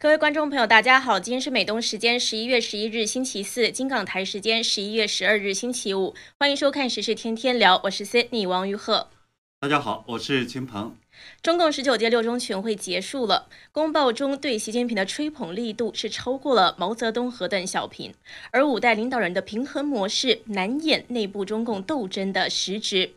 各位观众朋友，大家好，今天是美东时间十一月十一日星期四，金港台时间十一月十二日星期五，欢迎收看时事天天聊，我是 Sydney 王玉鹤。大家好，我是秦鹏。中共十九届六中全会结束了，公报中对习近平的吹捧力度是超过了毛泽东和邓小平，而五代领导人的平衡模式难掩内部中共斗争的实质。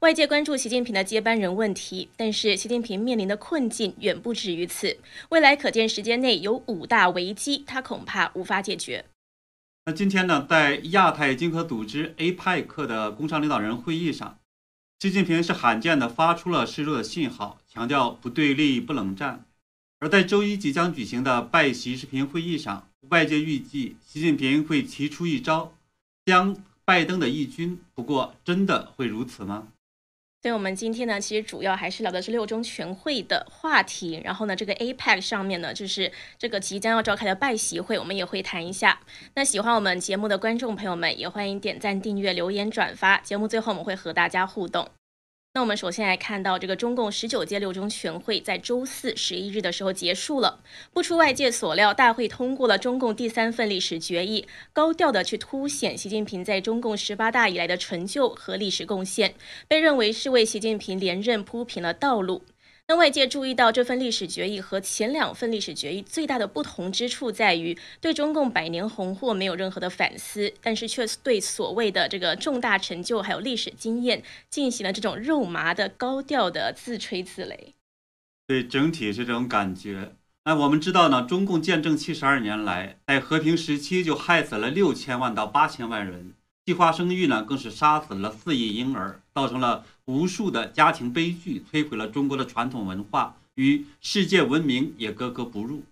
外界关注习近平的接班人问题，但是习近平面临的困境远不止于此，未来可见时间内有五大危机，他恐怕无法解决。那今天呢，在亚太经合组织 APEC 的工商领导人会议上。习近平是罕见的发出了示弱的信号，强调不对立、不冷战。而在周一即将举行的拜习视频会议上，外界预计习近平会提出一招，将拜登的义军。不过，真的会如此吗？所以，我们今天呢，其实主要还是聊的是六中全会的话题。然后呢，这个 APEC 上面呢，就是这个即将要召开的拜习会，我们也会谈一下。那喜欢我们节目的观众朋友们，也欢迎点赞、订阅、留言、转发。节目最后我们会和大家互动。那我们首先来看到，这个中共十九届六中全会在周四十一日的时候结束了。不出外界所料，大会通过了中共第三份历史决议，高调的去凸显习近平在中共十八大以来的成就和历史贡献，被认为是为习近平连任铺平了道路。那外界注意到这份历史决议和前两份历史决议最大的不同之处在于，对中共百年红祸没有任何的反思，但是却对所谓的这个重大成就还有历史经验进行了这种肉麻的高调的自吹自擂。对，整体是这种感觉。那我们知道呢，中共建政七十二年来，在和平时期就害死了六千万到八千万人。计划生育呢，更是杀死了四亿婴儿，造成了无数的家庭悲剧，摧毁了中国的传统文化，与世界文明也格格不入。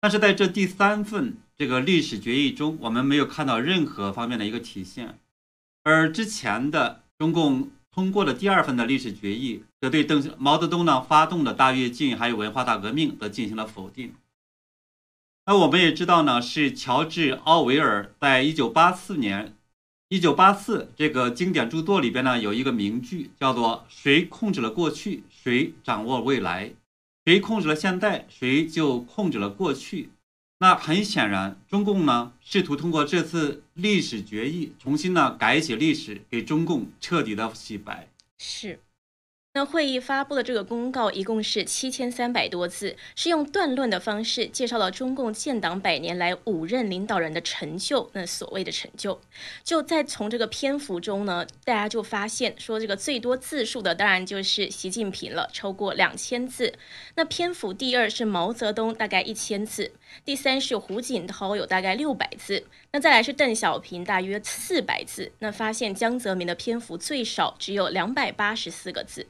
但是在这第三份这个历史决议中，我们没有看到任何方面的一个体现，而之前的中共通过的第二份的历史决议，则对邓毛泽东呢发动的大跃进还有文化大革命，则进行了否定。那我们也知道呢，是乔治·奥维尔在一九八四年。一九八四这个经典著作里边呢，有一个名句叫做“谁控制了过去，谁掌握未来；谁控制了现在，谁就控制了过去。”那很显然，中共呢试图通过这次历史决议，重新呢改写历史，给中共彻底的洗白。是。那会议发布的这个公告一共是七千三百多字，是用断论的方式介绍了中共建党百年来五任领导人的成就。那所谓的成就，就在从这个篇幅中呢，大家就发现说，这个最多字数的当然就是习近平了，超过两千字。那篇幅第二是毛泽东，大概一千字；第三是胡锦涛，有大概六百字。那再来是邓小平，大约四百字。那发现江泽民的篇幅最少只有两百八十四个字。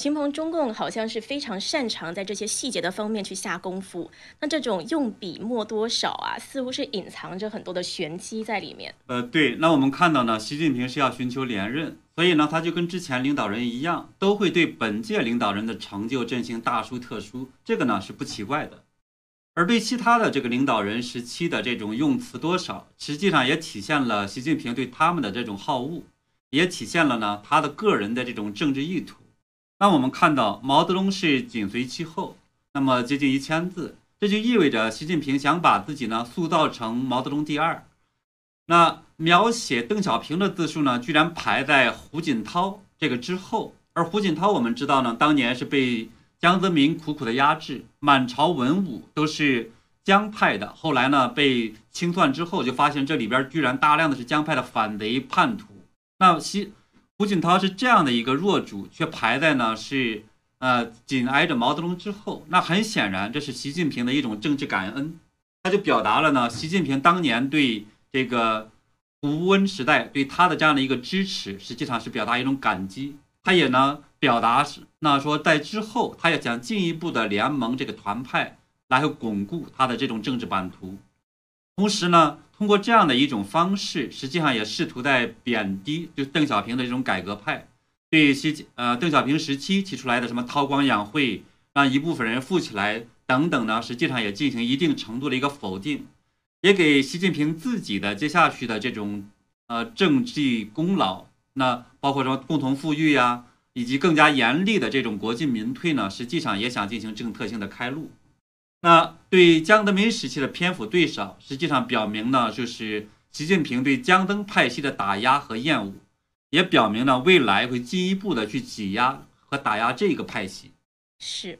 秦鹏，中共好像是非常擅长在这些细节的方面去下功夫。那这种用笔墨多少啊，似乎是隐藏着很多的玄机在里面。呃，对。那我们看到呢，习近平是要寻求连任，所以呢，他就跟之前领导人一样，都会对本届领导人的成就进行大书特书，这个呢是不奇怪的。而对其他的这个领导人时期的这种用词多少，实际上也体现了习近平对他们的这种好恶，也体现了呢他的个人的这种政治意图。那我们看到毛泽东是紧随其后，那么接近一千字，这就意味着习近平想把自己呢塑造成毛泽东第二。那描写邓小平的字数呢，居然排在胡锦涛这个之后。而胡锦涛我们知道呢，当年是被江泽民苦苦的压制，满朝文武都是江派的。后来呢被清算之后，就发现这里边居然大量的是江派的反贼叛徒。那习。胡锦涛是这样的一个弱主，却排在呢是呃紧挨着毛泽东之后。那很显然，这是习近平的一种政治感恩，他就表达了呢习近平当年对这个胡温时代对他的这样的一个支持，实际上是表达一种感激。他也呢表达是那说在之后，他也想进一步的联盟这个团派，来巩固他的这种政治版图。同时呢。通过这样的一种方式，实际上也试图在贬低就邓小平的这种改革派，对习呃邓小平时期提出来的什么韬光养晦，让一部分人富起来等等呢，实际上也进行一定程度的一个否定，也给习近平自己的接下去的这种呃政绩功劳，那包括什么共同富裕呀，以及更加严厉的这种国进民退呢，实际上也想进行政策性的开路。那对江泽民时期的篇幅最少，实际上表明呢，就是习近平对江登派系的打压和厌恶，也表明了未来会进一步的去挤压和打压这个派系。是。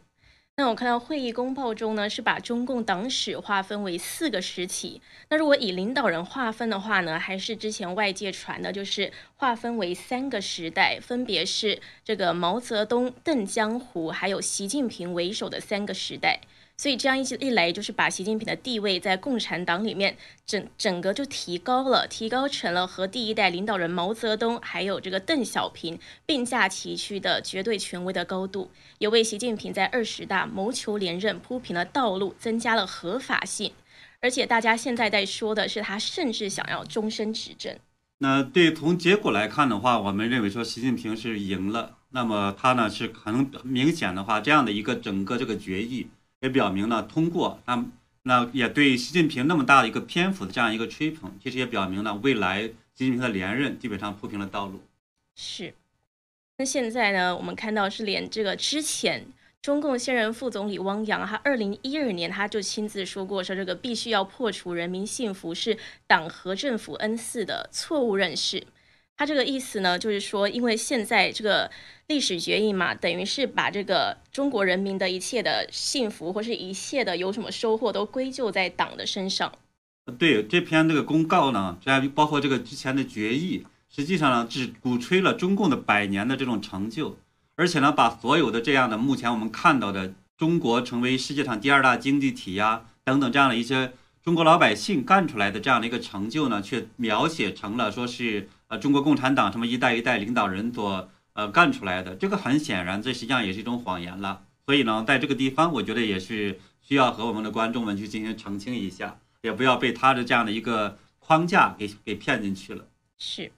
那我看到会议公报中呢，是把中共党史划分为四个时期。那如果以领导人划分的话呢，还是之前外界传的，就是划分为三个时代，分别是这个毛泽东、邓江湖还有习近平为首的三个时代。所以这样一一来，就是把习近平的地位在共产党里面整整个就提高了，提高成了和第一代领导人毛泽东还有这个邓小平并驾齐驱的绝对权威的高度，也为习近平在二十大谋求连任铺平了道路，增加了合法性。而且大家现在在说的是，他甚至想要终身执政。那对从结果来看的话，我们认为说习近平是赢了。那么他呢是很明显的话，这样的一个整个这个决议。也表明了通过，那那也对习近平那么大的一个篇幅的这样一个吹捧，其实也表明了未来习近平的连任基本上铺平了道路。是，那现在呢，我们看到是连这个之前中共现任副总理汪洋，他二零一二年他就亲自说过，说这个必须要破除人民幸福是党和政府恩赐的错误认识。他这个意思呢，就是说，因为现在这个历史决议嘛，等于是把这个中国人民的一切的幸福或是一切的有什么收获，都归咎在党的身上。对这篇这个公告呢，这样包括这个之前的决议，实际上呢，只鼓吹了中共的百年的这种成就，而且呢，把所有的这样的目前我们看到的中国成为世界上第二大经济体呀等等这样的一些中国老百姓干出来的这样的一个成就呢，却描写成了说是。呃，中国共产党什么一代一代领导人所呃干出来的，这个很显然，这实际上也是一种谎言了。所以呢，在这个地方，我觉得也是需要和我们的观众们去进行澄清一下，也不要被他的这样的一个框架给给骗进去了。是，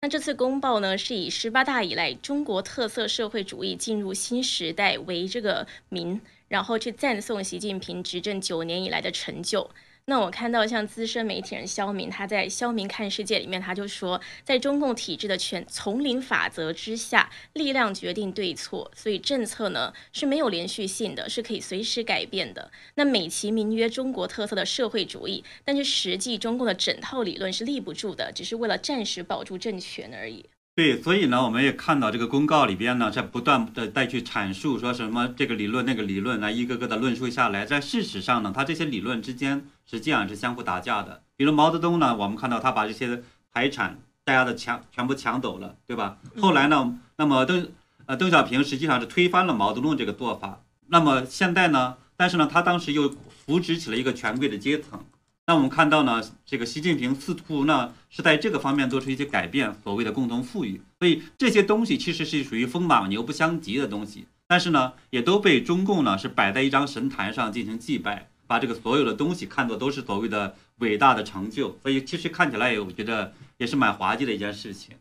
那这次公报呢，是以十八大以来中国特色社会主义进入新时代为这个名，然后去赞颂习近平执政九年以来的成就。那我看到像资深媒体人肖明，他在《肖明看世界》里面，他就说，在中共体制的全丛林法则之下，力量决定对错，所以政策呢是没有连续性的，是可以随时改变的。那美其名曰中国特色的社会主义，但是实际中共的整套理论是立不住的，只是为了暂时保住政权而已。对，所以呢，我们也看到这个公告里边呢，在不断的再去阐述说什么这个理论那个理论，来一个个的论述下来，在事实上呢，它这些理论之间实际上是相互打架的。比如毛泽东呢，我们看到他把这些财产大家的抢全部抢走了，对吧？后来呢，那么邓呃邓小平实际上是推翻了毛泽东这个做法。那么现在呢，但是呢，他当时又扶植起了一个权贵的阶层。那我们看到呢，这个习近平似乎呢是在这个方面做出一些改变，所谓的共同富裕。所以这些东西其实是属于风马牛不相及的东西，但是呢，也都被中共呢是摆在一张神坛上进行祭拜，把这个所有的东西看作都是所谓的伟大的成就。所以其实看起来也，我觉得也是蛮滑稽的一件事情。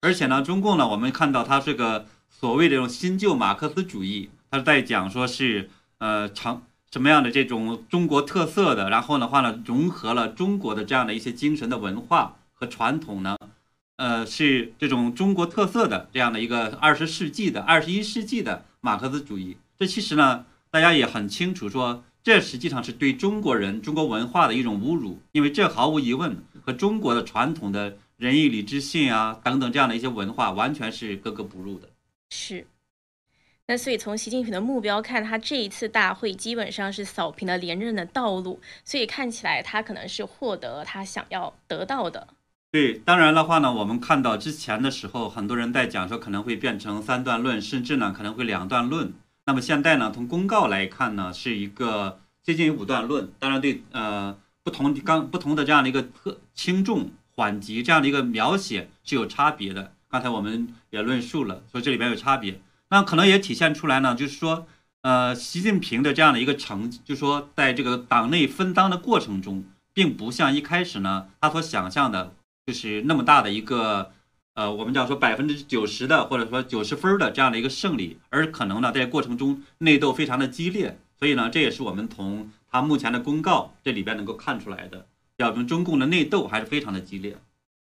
而且呢，中共呢，我们看到它这个所谓的这种新旧马克思主义，它是在讲说是呃长。什么样的这种中国特色的，然后的话呢，融合了中国的这样的一些精神的文化和传统呢，呃，是这种中国特色的这样的一个二十世纪的二十一世纪的马克思主义。这其实呢，大家也很清楚，说这实际上是对中国人、中国文化的一种侮辱，因为这毫无疑问和中国的传统的仁义礼智信啊等等这样的一些文化完全是格格不入的。是。那所以从习近平的目标看，他这一次大会基本上是扫平了连任的道路，所以看起来他可能是获得他想要得到的。对，当然的话呢，我们看到之前的时候，很多人在讲说可能会变成三段论，甚至呢可能会两段论。那么现在呢，从公告来看呢，是一个接近于五段论。当然对，呃，不同刚不同的这样的一个特轻重缓急这样的一个描写是有差别的。刚才我们也论述了，说这里边有差别。那可能也体现出来呢，就是说，呃，习近平的这样的一个成，就是说，在这个党内分赃的过程中，并不像一开始呢他所想象的，就是那么大的一个，呃，我们叫说百分之九十的或者说九十分的这样的一个胜利，而可能呢在过程中内斗非常的激烈，所以呢，这也是我们从他目前的公告这里边能够看出来的，表明中共的内斗还是非常的激烈。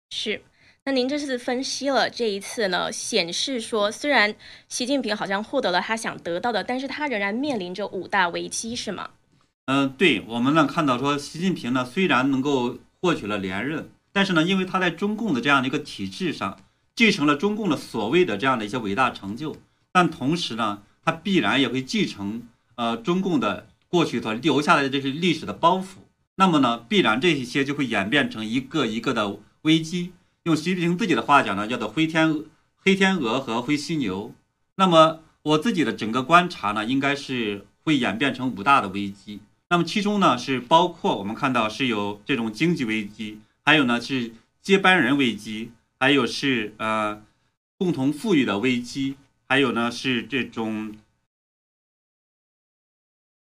是。那您这次分析了这一次呢，显示说，虽然习近平好像获得了他想得到的，但是他仍然面临着五大危机，是吗？嗯，对我们呢看到说，习近平呢虽然能够获取了连任，但是呢，因为他在中共的这样的一个体制上继承了中共的所谓的这样的一些伟大成就，但同时呢，他必然也会继承呃中共的过去所留下来的这些历史的包袱。那么呢，必然这一些就会演变成一个一个的危机。用习近平自己的话讲呢，叫做灰天黑天鹅和灰犀牛。那么我自己的整个观察呢，应该是会演变成五大的危机。那么其中呢，是包括我们看到是有这种经济危机，还有呢是接班人危机，还有是呃共同富裕的危机，还有呢是这种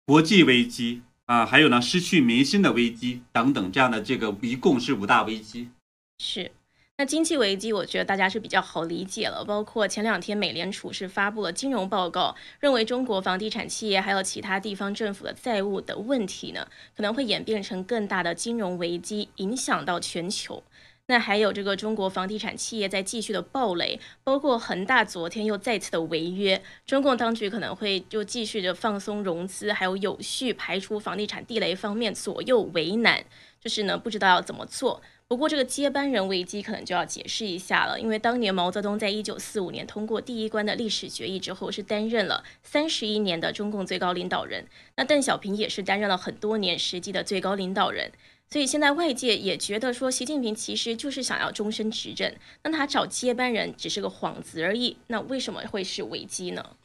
国际危机。啊，还有呢，失去民心的危机等等，这样的这个一共是五大危机。是，那经济危机，我觉得大家是比较好理解了。包括前两天美联储是发布了金融报告，认为中国房地产企业还有其他地方政府的债务的问题呢，可能会演变成更大的金融危机，影响到全球。那还有这个中国房地产企业在继续的暴雷，包括恒大昨天又再次的违约，中共当局可能会就继续的放松融资，还有有序排除房地产地雷方面左右为难，就是呢不知道要怎么做。不过这个接班人危机可能就要解释一下了，因为当年毛泽东在一九四五年通过第一关的历史决议之后，是担任了三十一年的中共最高领导人，那邓小平也是担任了很多年实际的最高领导人。所以现在外界也觉得说，习近平其实就是想要终身执政，那他找接班人只是个幌子而已。那为什么会是危机呢？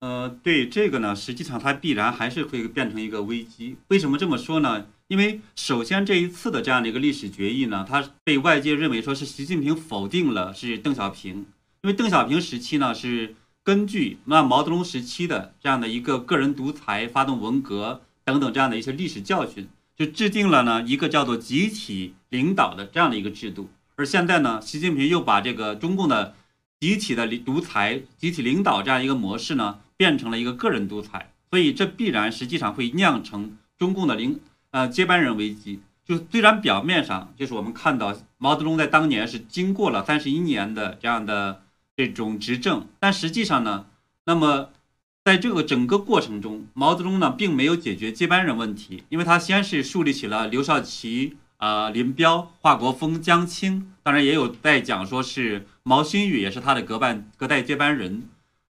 呃，对这个呢，实际上它必然还是会变成一个危机。为什么这么说呢？因为首先这一次的这样的一个历史决议呢，它被外界认为说是习近平否定了是邓小平，因为邓小平时期呢是根据那毛泽东时期的这样的一个个人独裁、发动文革等等这样的一些历史教训。就制定了呢一个叫做集体领导的这样的一个制度，而现在呢，习近平又把这个中共的集体的独裁、集体领导这样一个模式呢，变成了一个个人独裁，所以这必然实际上会酿成中共的领呃接班人危机。就虽然表面上就是我们看到毛泽东在当年是经过了三十一年的这样的这种执政，但实际上呢，那么。在这个整个过程中，毛泽东呢并没有解决接班人问题，因为他先是树立起了刘少奇、啊林彪、华国锋、江青，当然也有在讲说是毛新宇也是他的隔班隔代接班人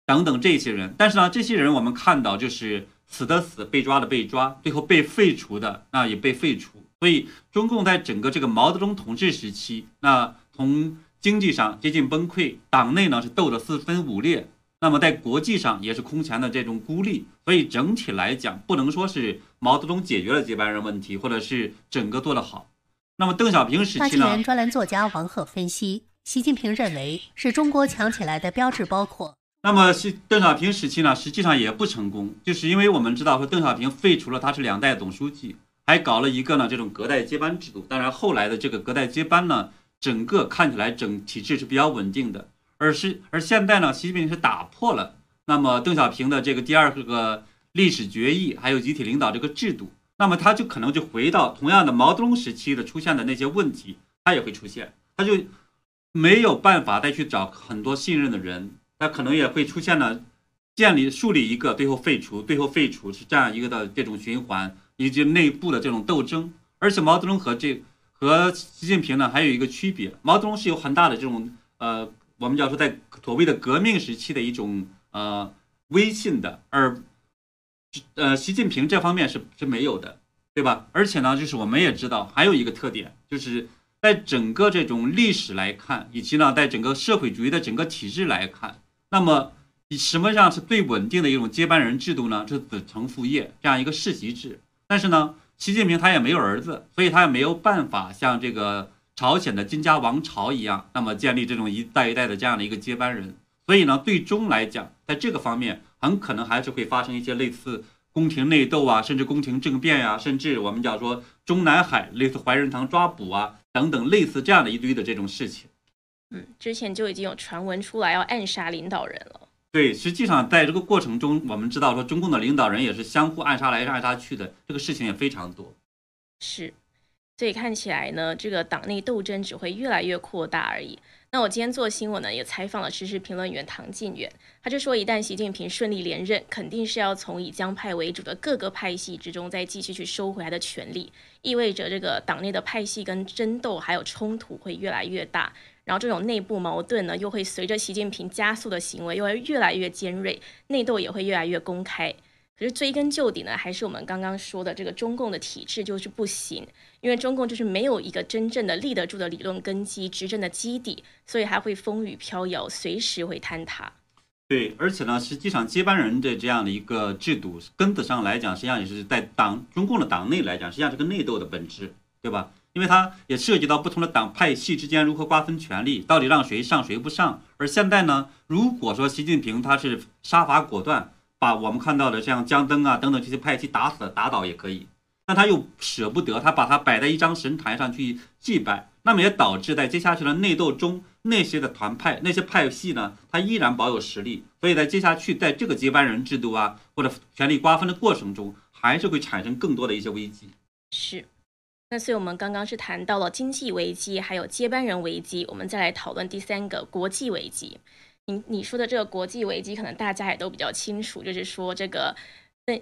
等等这些人。但是呢，这些人我们看到就是死的死，被抓的被抓，最后被废除的那也被废除。所以中共在整个这个毛泽东统治时期，那从经济上接近崩溃，党内呢是斗得四分五裂。那么在国际上也是空前的这种孤立，所以整体来讲，不能说是毛泽东解决了接班人问题，或者是整个做得好。那么邓小平时期呢？大纪元专栏作家王鹤分析，习近平认为是中国强起来的标志，包括。那么是邓小平时期呢，实际上也不成功，就是因为我们知道说邓小平废除了他是两代总书记，还搞了一个呢这种隔代接班制度。当然后来的这个隔代接班呢，整个看起来整体制是比较稳定的。而是而现在呢，习近平是打破了那么邓小平的这个第二个历史决议，还有集体领导这个制度，那么他就可能就回到同样的毛泽东时期的出现的那些问题，他也会出现，他就没有办法再去找很多信任的人，他可能也会出现了建立树立一个最后废除最后废除是这样一个的这种循环，以及内部的这种斗争。而且毛泽东和这和习近平呢还有一个区别，毛泽东是有很大的这种呃。我们要说，在所谓的革命时期的一种呃威信的，而呃习近平这方面是是没有的，对吧？而且呢，就是我们也知道还有一个特点，就是在整个这种历史来看，以及呢，在整个社会主义的整个体制来看，那么以什么样是最稳定的一种接班人制度呢？是子承父业这样一个世袭制。但是呢，习近平他也没有儿子，所以他也没有办法像这个。朝鲜的金家王朝一样，那么建立这种一代一代的这样的一个接班人，所以呢，最终来讲，在这个方面，很可能还是会发生一些类似宫廷内斗啊，甚至宫廷政变呀，甚至我们讲说中南海类似怀仁堂抓捕啊等等类似这样的一堆的这种事情。嗯，之前就已经有传闻出来要暗杀领导人了。对，实际上在这个过程中，我们知道说中共的领导人也是相互暗杀来暗杀去的，这个事情也非常多。是。所以看起来呢，这个党内斗争只会越来越扩大而已。那我今天做新闻呢，也采访了时事评论员唐晋远，他就说，一旦习近平顺利连任，肯定是要从以江派为主的各个派系之中再继续去收回来的权力，意味着这个党内的派系跟争斗还有冲突会越来越大，然后这种内部矛盾呢，又会随着习近平加速的行为，又会越来越尖锐，内斗也会越来越公开。可是追根究底呢，还是我们刚刚说的这个中共的体制就是不行，因为中共就是没有一个真正的立得住的理论根基、执政的基底，所以还会风雨飘摇，随时会坍塌。对，而且呢，实际上接班人的这样的一个制度根子上来讲，实际上也是在党中共的党内来讲，实际上是个内斗的本质，对吧？因为它也涉及到不同的党派系之间如何瓜分权力，到底让谁上谁不上。而现在呢，如果说习近平他是杀伐果断。把我们看到的像江登啊等等这些派系打死打倒也可以，但他又舍不得，他把他摆在一张神坛上去祭拜，那么也导致在接下去的内斗中，那些的团派那些派系呢，他依然保有实力，所以在接下去在这个接班人制度啊或者权力瓜分的过程中，还是会产生更多的一些危机。是，那所以我们刚刚是谈到了经济危机，还有接班人危机，我们再来讨论第三个国际危机。你你说的这个国际危机，可能大家也都比较清楚，就是说这个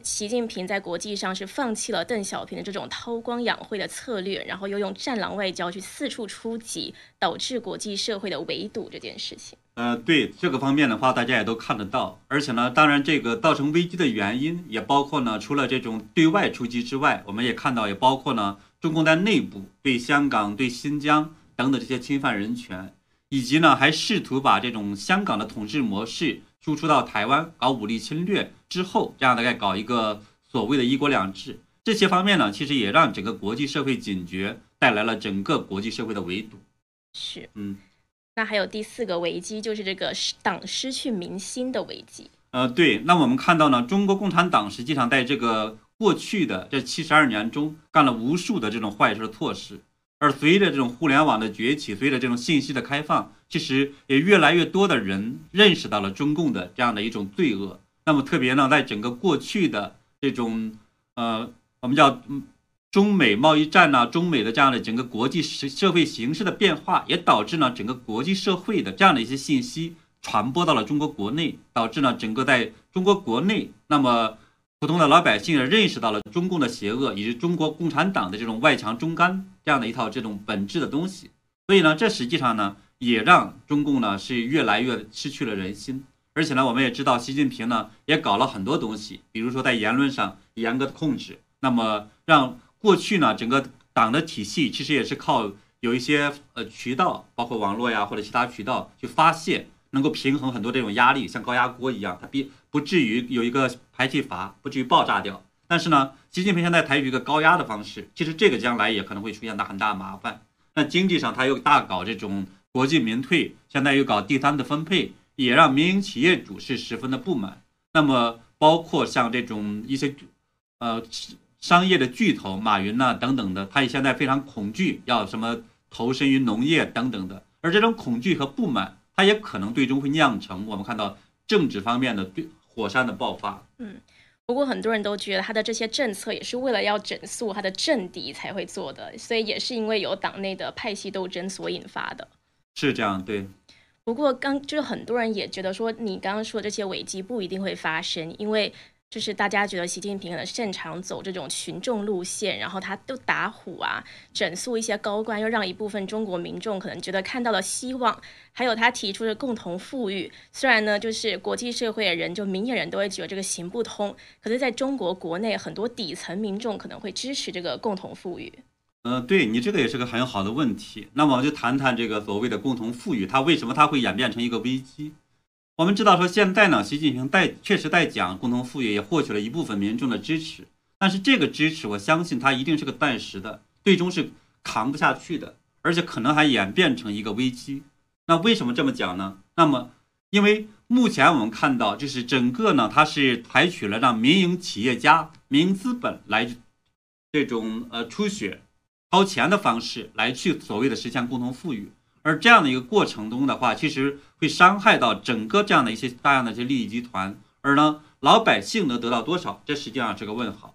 习近平在国际上是放弃了邓小平的这种韬光养晦的策略，然后又用战狼外交去四处出击，导致国际社会的围堵这件事情。呃，对这个方面的话，大家也都看得到，而且呢，当然这个造成危机的原因也包括呢，除了这种对外出击之外，我们也看到也包括呢，中共在内部对香港、对新疆等等这些侵犯人权。以及呢，还试图把这种香港的统治模式输出到台湾，搞武力侵略之后，这样大概搞一个所谓的一国两制。这些方面呢，其实也让整个国际社会警觉，带来了整个国际社会的围堵。是，嗯，那还有第四个危机，就是这个党失去民心的危机。呃，对，那我们看到呢，中国共产党实际上在这个过去的这七十二年中，干了无数的这种坏事措施。而随着这种互联网的崛起，随着这种信息的开放，其实也越来越多的人认识到了中共的这样的一种罪恶。那么特别呢，在整个过去的这种呃，我们叫中美贸易战呐，中美的这样的整个国际社社会形势的变化，也导致呢整个国际社会的这样的一些信息传播到了中国国内，导致呢整个在中国国内，那么。普通的老百姓也认识到了中共的邪恶，以及中国共产党的这种外强中干这样的一套这种本质的东西。所以呢，这实际上呢，也让中共呢是越来越失去了人心。而且呢，我们也知道，习近平呢也搞了很多东西，比如说在言论上严格的控制，那么让过去呢整个党的体系其实也是靠有一些呃渠道，包括网络呀或者其他渠道去发泄。能够平衡很多这种压力，像高压锅一样，它必不至于有一个排气阀，不至于爆炸掉。但是呢，习近平现在采取一个高压的方式，其实这个将来也可能会出现大很大麻烦。那经济上他又大搞这种国进民退，现在又搞第三的分配，也让民营企业主是十分的不满。那么包括像这种一些呃商业的巨头，马云呐等等的，他也现在非常恐惧，要什么投身于农业等等的。而这种恐惧和不满。它也可能最终会酿成我们看到政治方面的对火山的爆发。嗯，不过很多人都觉得他的这些政策也是为了要整肃他的政敌才会做的，所以也是因为有党内的派系斗争所引发的。是这样，对。不过刚就是很多人也觉得说，你刚刚说的这些危机不一定会发生，因为。就是大家觉得习近平可能擅长走这种群众路线，然后他都打虎啊，整肃一些高官，又让一部分中国民众可能觉得看到了希望。还有他提出的共同富裕，虽然呢，就是国际社会的人，就明眼人都会觉得这个行不通，可是在中国国内很多底层民众可能会支持这个共同富裕。嗯，对你这个也是个很好的问题。那么我就谈谈这个所谓的共同富裕，它为什么它会演变成一个危机？我们知道说现在呢，习近平在确实在讲共同富裕，也获取了一部分民众的支持。但是这个支持，我相信它一定是个暂时的，最终是扛不下去的，而且可能还演变成一个危机。那为什么这么讲呢？那么，因为目前我们看到，就是整个呢，它是采取了让民营企业家、民营资本来这种呃出血、掏钱的方式来去所谓的实现共同富裕。而这样的一个过程中的话，其实会伤害到整个这样的一些大量的一些利益集团，而呢，老百姓能得到多少，这实际上是个问号。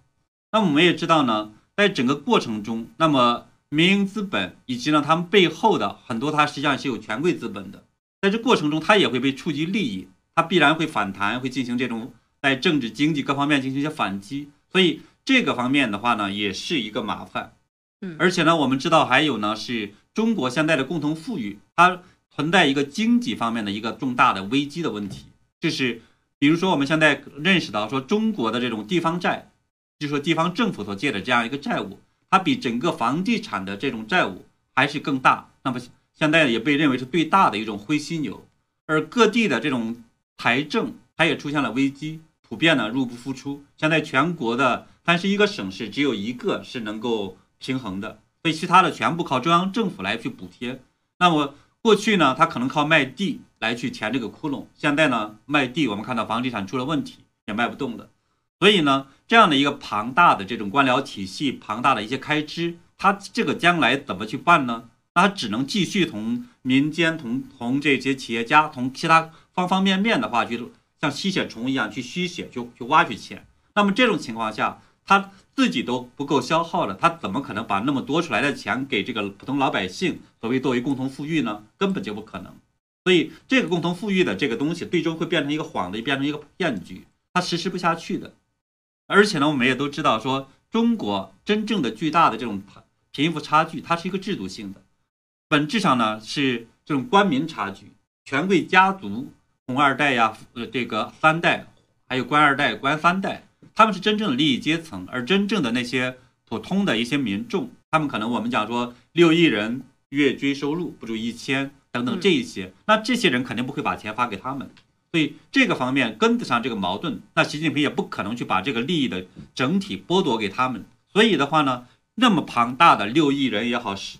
那么我们也知道呢，在整个过程中，那么民营资本，以及呢他们背后的很多，它实际上是有权贵资本的。在这过程中，它也会被触及利益，它必然会反弹，会进行这种在政治、经济各方面进行一些反击。所以这个方面的话呢，也是一个麻烦。嗯，而且呢，我们知道还有呢，是中国现在的共同富裕，它存在一个经济方面的一个重大的危机的问题，就是比如说我们现在认识到说中国的这种地方债，就说地方政府所借的这样一个债务，它比整个房地产的这种债务还是更大。那么现在也被认为是最大的一种灰犀牛，而各地的这种财政它也出现了危机，普遍呢入不敷出。现在全国的三十一个省市只有一个是能够平衡的，所以其他的全部靠中央政府来去补贴。那么过去呢，它可能靠卖地来去填这个窟窿，现在呢卖地，我们看到房地产出了问题，也卖不动了。所以呢，这样的一个庞大的这种官僚体系，庞大的一些开支，它这个将来怎么去办呢？那只能继续从民间、从从这些企业家、从其他方方面面的话，去像吸血虫一样去吸血，去去挖取钱。那么这种情况下，他自己都不够消耗了，他怎么可能把那么多出来的钱给这个普通老百姓，所谓作为共同富裕呢？根本就不可能。所以这个共同富裕的这个东西，最终会变成一个幌子，变成一个骗局，它实施不下去的。而且呢，我们也都知道，说中国真正的巨大的这种贫富差距，它是一个制度性的。本质上呢是这种官民差距，权贵家族、红二代呀、呃这个三代，还有官二代、官三代，他们是真正的利益阶层，而真正的那些普通的一些民众，他们可能我们讲说六亿人月均收入不足一千等等这一些，那这些人肯定不会把钱发给他们，所以这个方面根子上这个矛盾，那习近平也不可能去把这个利益的整体剥夺给他们，所以的话呢，那么庞大的六亿人也好十。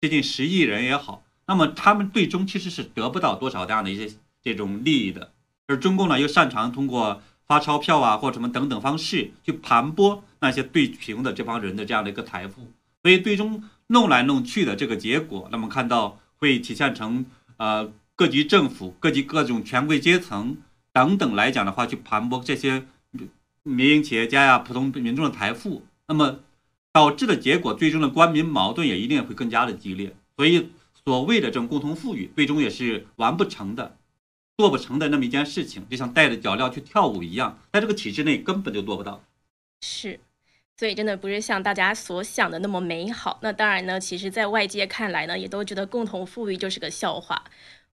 接近十亿人也好，那么他们最终其实是得不到多少这样的一些这种利益的，而中共呢又擅长通过发钞票啊或什么等等方式去盘剥那些对贫的这帮人的这样的一个财富，所以最终弄来弄去的这个结果，那么看到会体现成呃各级政府、各级各种权贵阶层等等来讲的话，去盘剥这些民营企业家呀、普通民众的财富，那么。导致的结果，最终的官民矛盾也一定会更加的激烈。所以，所谓的这种共同富裕，最终也是完不成的、做不成的那么一件事情，就像带着脚镣去跳舞一样，在这个体制内根本就做不到。是，所以真的不是像大家所想的那么美好。那当然呢，其实在外界看来呢，也都觉得共同富裕就是个笑话。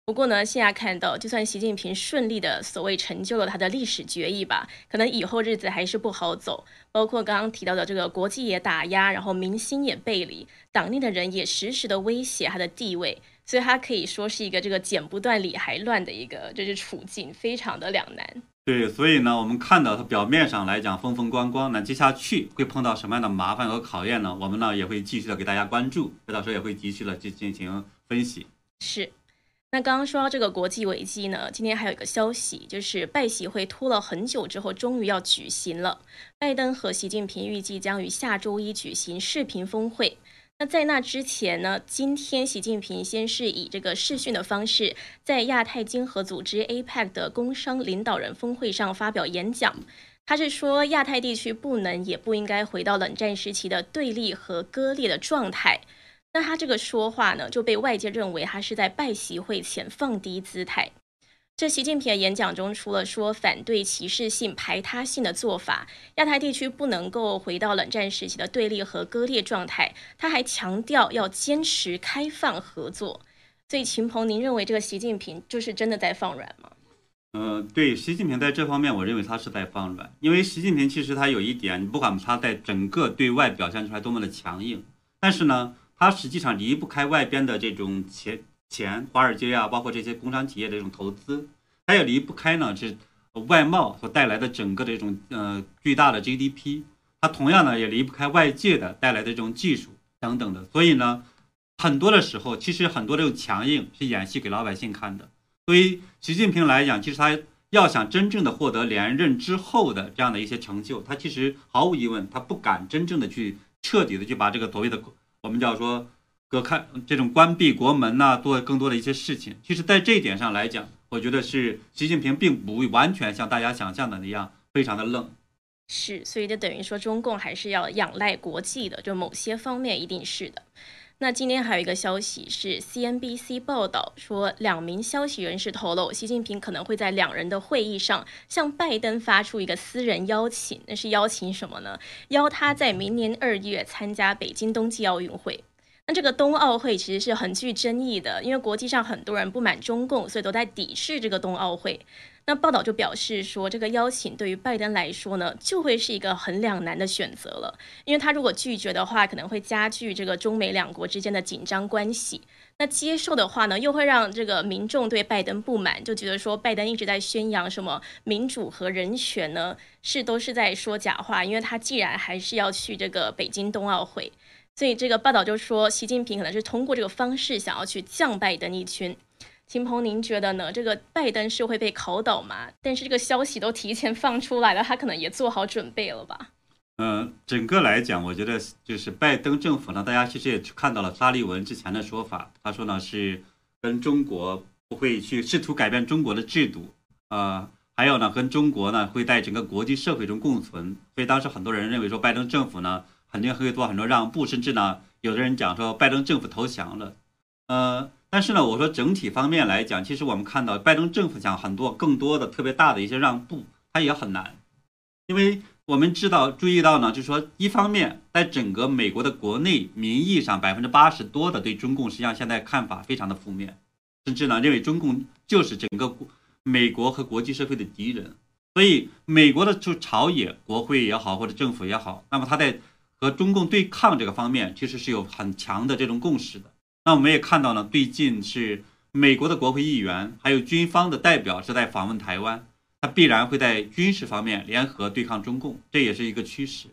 不过呢，现在看到，就算习近平顺利的所谓成就了他的历史决议吧，可能以后日子还是不好走。包括刚刚提到的这个国际也打压，然后民心也背离，党内的人也时时的威胁他的地位，所以他可以说是一个这个剪不断理还乱的一个就是处境，非常的两难。对，所以呢，我们看到他表面上来讲风风光光，那接下去会碰到什么样的麻烦和考验呢？我们呢也会继续的给大家关注，到时候也会继续的去进行分析。是。那刚刚说到这个国际危机呢，今天还有一个消息，就是拜习会拖了很久之后，终于要举行了。拜登和习近平预计将于下周一举行视频峰会。那在那之前呢，今天习近平先是以这个视讯的方式，在亚太经合组织 APEC 的工商领导人峰会上发表演讲。他是说，亚太地区不能也不应该回到冷战时期的对立和割裂的状态。那他这个说话呢，就被外界认为他是在拜习会前放低姿态。这习近平的演讲中，除了说反对歧视性、排他性的做法，亚太地区不能够回到冷战时期的对立和割裂状态，他还强调要坚持开放合作。所以，秦鹏，您认为这个习近平就是真的在放软吗？嗯，对，习近平在这方面，我认为他是在放软，因为习近平其实他有一点，你不管他在整个对外表现出来多么的强硬，但是呢。它实际上离不开外边的这种钱钱，华尔街啊，包括这些工商企业的这种投资，它也离不开呢是外贸所带来的整个的这种呃巨大的 GDP，它同样呢也离不开外界的带来的这种技术等等的，所以呢，很多的时候其实很多这种强硬是演戏给老百姓看的。对于习近平来讲，其实他要想真正的获得连任之后的这样的一些成就，他其实毫无疑问，他不敢真正的去彻底的去把这个所谓的。我们叫说隔开这种关闭国门呐，做更多的一些事情。其实，在这一点上来讲，我觉得是习近平并不完全像大家想象的那样非常的愣。是，所以就等于说中共还是要仰赖国际的，就某些方面一定是的。那今天还有一个消息是 CNBC 报道说，两名消息人士透露，习近平可能会在两人的会议上向拜登发出一个私人邀请。那是邀请什么呢？邀他在明年二月参加北京冬季奥运会。那这个冬奥会其实是很具争议的，因为国际上很多人不满中共，所以都在抵制这个冬奥会。那报道就表示说，这个邀请对于拜登来说呢，就会是一个很两难的选择了，因为他如果拒绝的话，可能会加剧这个中美两国之间的紧张关系；那接受的话呢，又会让这个民众对拜登不满，就觉得说拜登一直在宣扬什么民主和人权呢，是都是在说假话，因为他既然还是要去这个北京冬奥会，所以这个报道就说，习近平可能是通过这个方式想要去降拜登一军。秦鹏，您觉得呢？这个拜登是会被考倒吗？但是这个消息都提前放出来了，他可能也做好准备了吧？嗯，整个来讲，我觉得就是拜登政府呢，大家其实也看到了沙利文之前的说法，他说呢是跟中国不会去试图改变中国的制度，呃，还有呢跟中国呢会在整个国际社会中共存。所以当时很多人认为说拜登政府呢肯定会做很多让步，甚至呢有的人讲说拜登政府投降了，呃。但是呢，我说整体方面来讲，其实我们看到拜登政府想很多更多的特别大的一些让步，它也很难，因为我们知道注意到呢，就是说一方面在整个美国的国内民意上，百分之八十多的对中共实际上现在看法非常的负面，甚至呢认为中共就是整个国美国和国际社会的敌人，所以美国的就朝野、国会也好或者政府也好，那么他在和中共对抗这个方面，其实是有很强的这种共识的。那我们也看到呢，最近是美国的国会议员还有军方的代表是在访问台湾，他必然会在军事方面联合对抗中共，这也是一个趋势。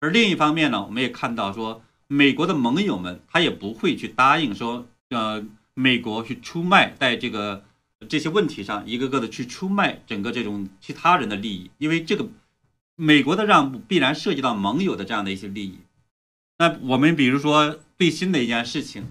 而另一方面呢，我们也看到说，美国的盟友们他也不会去答应说，呃，美国去出卖在这个这些问题上一个个的去出卖整个这种其他人的利益，因为这个美国的让步必然涉及到盟友的这样的一些利益。那我们比如说最新的一件事情。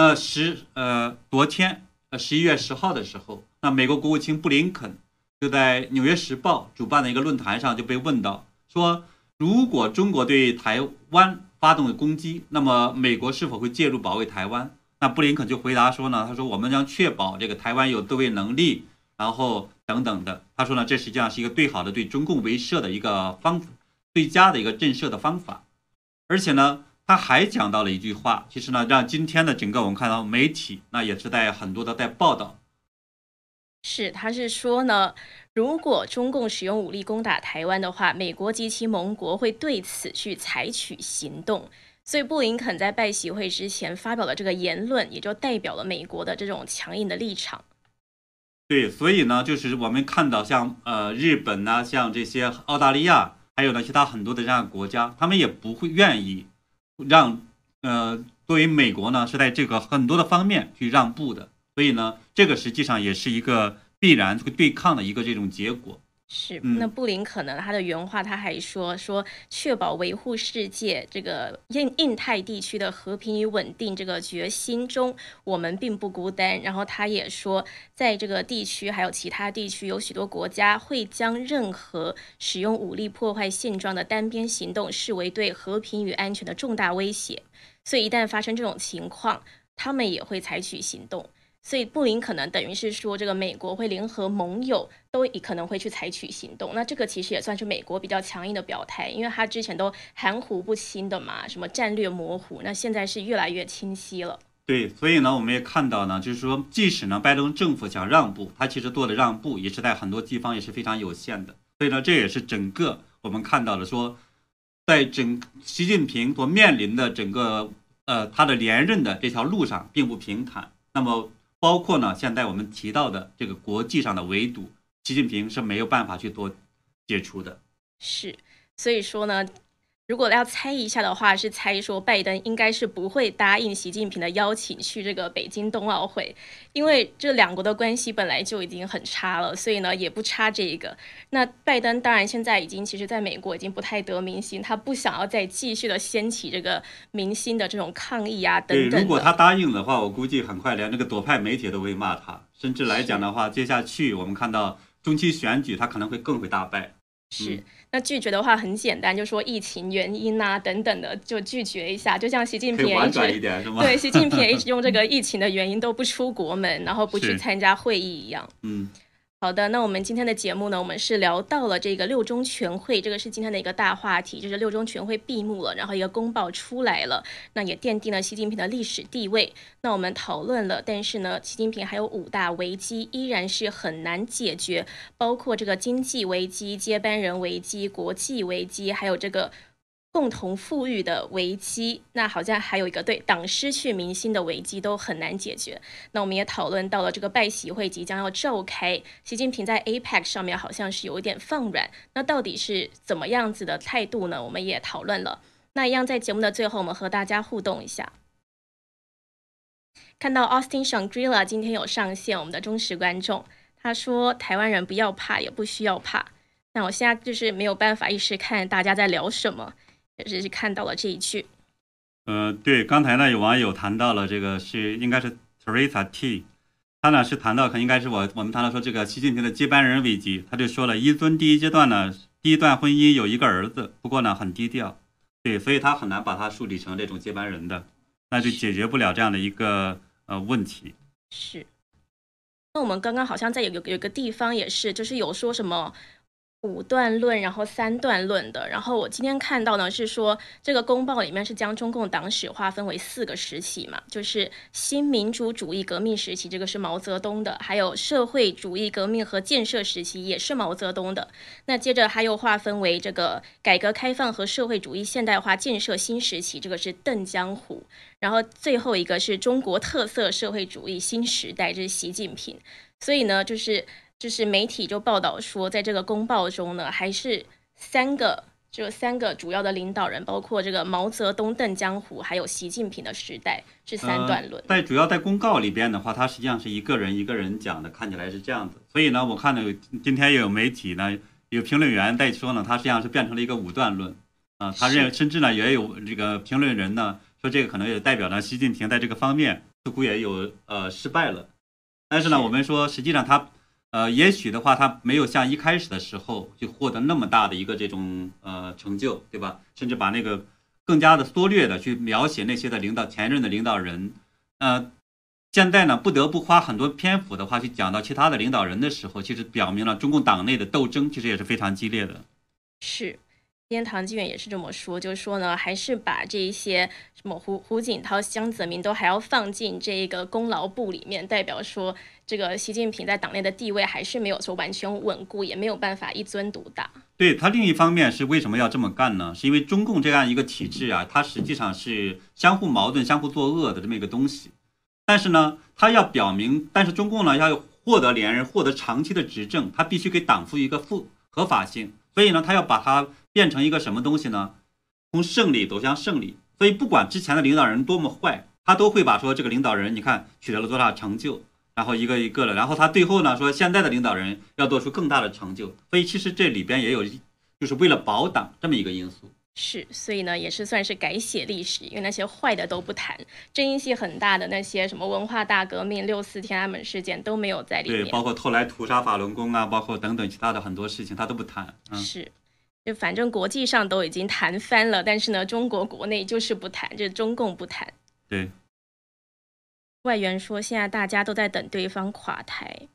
那十呃，昨天呃十一月十号的时候，那美国国务卿布林肯就在《纽约时报》主办的一个论坛上就被问到，说如果中国对台湾发动了攻击，那么美国是否会介入保卫台湾？那布林肯就回答说呢，他说我们将确保这个台湾有自卫能力，然后等等的。他说呢，这实际上是一个最好的对中共威慑的一个方，最佳的一个震慑的方法，而且呢。他还讲到了一句话，其实呢，让今天的整个我们看到媒体，那也是在很多的在报道。是，他是说呢，如果中共使用武力攻打台湾的话，美国及其盟国会对此去采取行动。所以布林肯在拜习会之前发表的这个言论，也就代表了美国的这种强硬的立场。对，所以呢，就是我们看到像呃日本呐，像这些澳大利亚，还有呢其他很多的这样的国家，他们也不会愿意。让，呃，作为美国呢，是在这个很多的方面去让步的，所以呢，这个实际上也是一个必然会对抗的一个这种结果。是，那布林肯呢？他的原话他还说说，确保维护世界这个印印太地区的和平与稳定这个决心中，我们并不孤单。然后他也说，在这个地区还有其他地区，有许多国家会将任何使用武力破坏现状的单边行动视为对和平与安全的重大威胁。所以一旦发生这种情况，他们也会采取行动。所以布林可能等于是说，这个美国会联合盟友，都可能会去采取行动。那这个其实也算是美国比较强硬的表态，因为他之前都含糊不清的嘛，什么战略模糊，那现在是越来越清晰了。对，所以呢，我们也看到呢，就是说，即使呢，拜登政府想让步，他其实做的让步也是在很多地方也是非常有限的。所以呢，这也是整个我们看到的说，在整习近平所面临的整个呃他的连任的这条路上并不平坦。那么。包括呢，现在我们提到的这个国际上的围堵，习近平是没有办法去做解除的。是，所以说呢。如果要猜一下的话，是猜说拜登应该是不会答应习近平的邀请去这个北京冬奥会，因为这两国的关系本来就已经很差了，所以呢也不差这一个。那拜登当然现在已经其实在美国已经不太得民心，他不想要再继续的掀起这个民心的这种抗议啊等等。如果他答应的话，我估计很快连那个左派媒体都会骂他，甚至来讲的话，接下去我们看到中期选举他可能会更会大败。是，那拒绝的话很简单，就说疫情原因啊等等的，就拒绝一下。就像习近平一直？对，习近平也一直 用这个疫情的原因都不出国门，然后不去参加会议一样。嗯。好的，那我们今天的节目呢，我们是聊到了这个六中全会，这个是今天的一个大话题，就是六中全会闭幕了，然后一个公报出来了，那也奠定了习近平的历史地位。那我们讨论了，但是呢，习近平还有五大危机依然是很难解决，包括这个经济危机、接班人危机、国际危机，还有这个。共同富裕的危机，那好像还有一个对党失去民心的危机都很难解决。那我们也讨论到了这个拜习会即将要召开，习近平在 APEC 上面好像是有一点放软，那到底是怎么样子的态度呢？我们也讨论了。那一样在节目的最后，我们和大家互动一下。看到 Austin Shangri-La 今天有上线，我们的忠实观众，他说台湾人不要怕，也不需要怕。那我现在就是没有办法一时看大家在聊什么。也是看到了这一句，呃，对，刚才呢有网友谈到了这个是应该是 Teresa T，他呢是谈到可应该是我我们谈到说这个习近平的接班人危机，他就说了一尊第一阶段呢第一段婚姻有一个儿子，不过呢很低调，对，所以他很难把他树立成这种接班人的，那就解决不了这样的一个呃问题。是，那我们刚刚好像在有有有个地方也是，就是有说什么。五段论，然后三段论的。然后我今天看到呢，是说这个公报里面是将中共党史划分为四个时期嘛，就是新民主主义革命时期，这个是毛泽东的；还有社会主义革命和建设时期，也是毛泽东的。那接着他又划分为这个改革开放和社会主义现代化建设新时期，这个是邓江湖。然后最后一个是中国特色社会主义新时代，这是习近平。所以呢，就是。就是媒体就报道说，在这个公报中呢，还是三个，就三个主要的领导人，包括这个毛泽东、邓江湖，还有习近平的时代是三段论。在主要在公告里边的话，它实际上是一个人一个人讲的，看起来是这样子。所以呢，我看到今天也有媒体呢，有评论员在说呢，它实际上是变成了一个五段论啊。他认甚至呢也有这个评论人呢说，这个可能也代表呢习近平在这个方面似乎也有呃失败了。但是呢，我们说实际上他。呃，也许的话，他没有像一开始的时候就获得那么大的一个这种呃成就，对吧？甚至把那个更加的缩略的去描写那些的领导前任的领导人，呃，现在呢不得不花很多篇幅的话去讲到其他的领导人的时候，其实表明了中共党内的斗争其实也是非常激烈的。是。今天唐继远也是这么说，就是说呢，还是把这一些什么胡胡锦涛、江泽民都还要放进这个功劳簿里面，代表说这个习近平在党内的地位还是没有说完全稳固，也没有办法一尊独大。对他另一方面是为什么要这么干呢？是因为中共这样一个体制啊，它实际上是相互矛盾、相互作恶的这么一个东西。但是呢，他要表明，但是中共呢要获得连任、获得长期的执政，他必须给党赋一个复合法性。所以呢，他要把它变成一个什么东西呢？从胜利走向胜利。所以不管之前的领导人多么坏，他都会把说这个领导人，你看取得了多大成就，然后一个一个的，然后他最后呢说现在的领导人要做出更大的成就。所以其实这里边也有，就是为了保党这么一个因素。是，所以呢，也是算是改写历史，因为那些坏的都不谈，争议性很大的那些什么文化大革命、六四天安门事件都没有在里面。对，包括后来屠杀法轮功啊，包括等等其他的很多事情，他都不谈。嗯是，就反正国际上都已经谈翻了，但是呢，中国国内就是不谈，就是中共不谈。对。外援说，现在大家都在等对方垮台。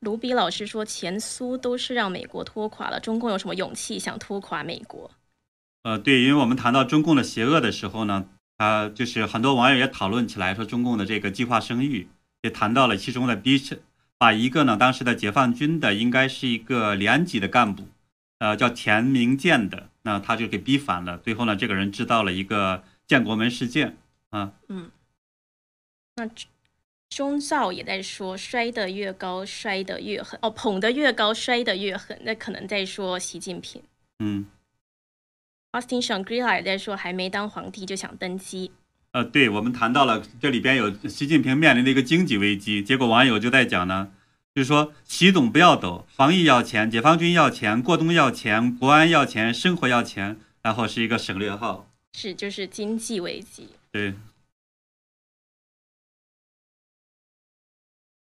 卢比老师说，前苏都是让美国拖垮了，中共有什么勇气想拖垮美国？呃，对，因为我们谈到中共的邪恶的时候呢，呃，就是很多网友也讨论起来，说中共的这个计划生育，也谈到了其中的逼，把一个呢当时的解放军的应该是一个连级的干部，呃，叫田明建的，那他就给逼反了，最后呢，这个人制造了一个建国门事件，啊，嗯，那钟兆也在说，摔得越高，摔得越狠，哦，捧得越高，摔得越狠，那可能在说习近平，嗯。Austin Shangri-La 也在说，还没当皇帝就想登基。呃，对，我们谈到了这里边有习近平面临的一个经济危机，结果网友就在讲呢，就是说习总不要抖，防疫要钱，解放军要钱，过冬要钱，国安要钱，生活要钱，然后是一个省略号。是，就是经济危机。对。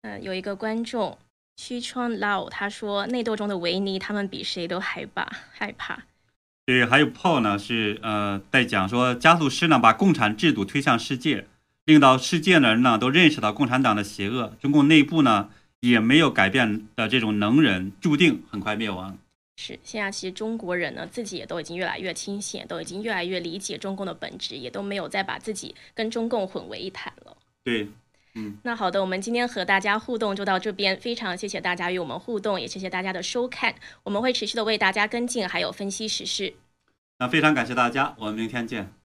嗯，有一个观众。屈川 Lao 他说，内斗中的维尼他们比谁都害怕害怕。对，还有 Paul 呢，是呃在讲说，加速师呢把共产制度推向世界，令到世界的人呢都认识到共产党的邪恶，中共内部呢也没有改变的这种能人，注定很快灭亡。是，现在其实中国人呢自己也都已经越来越清醒，都已经越来越理解中共的本质，也都没有再把自己跟中共混为一谈了。对。嗯，那好的，我们今天和大家互动就到这边，非常谢谢大家与我们互动，也谢谢大家的收看，我们会持续的为大家跟进，还有分析时事。那非常感谢大家，我们明天见。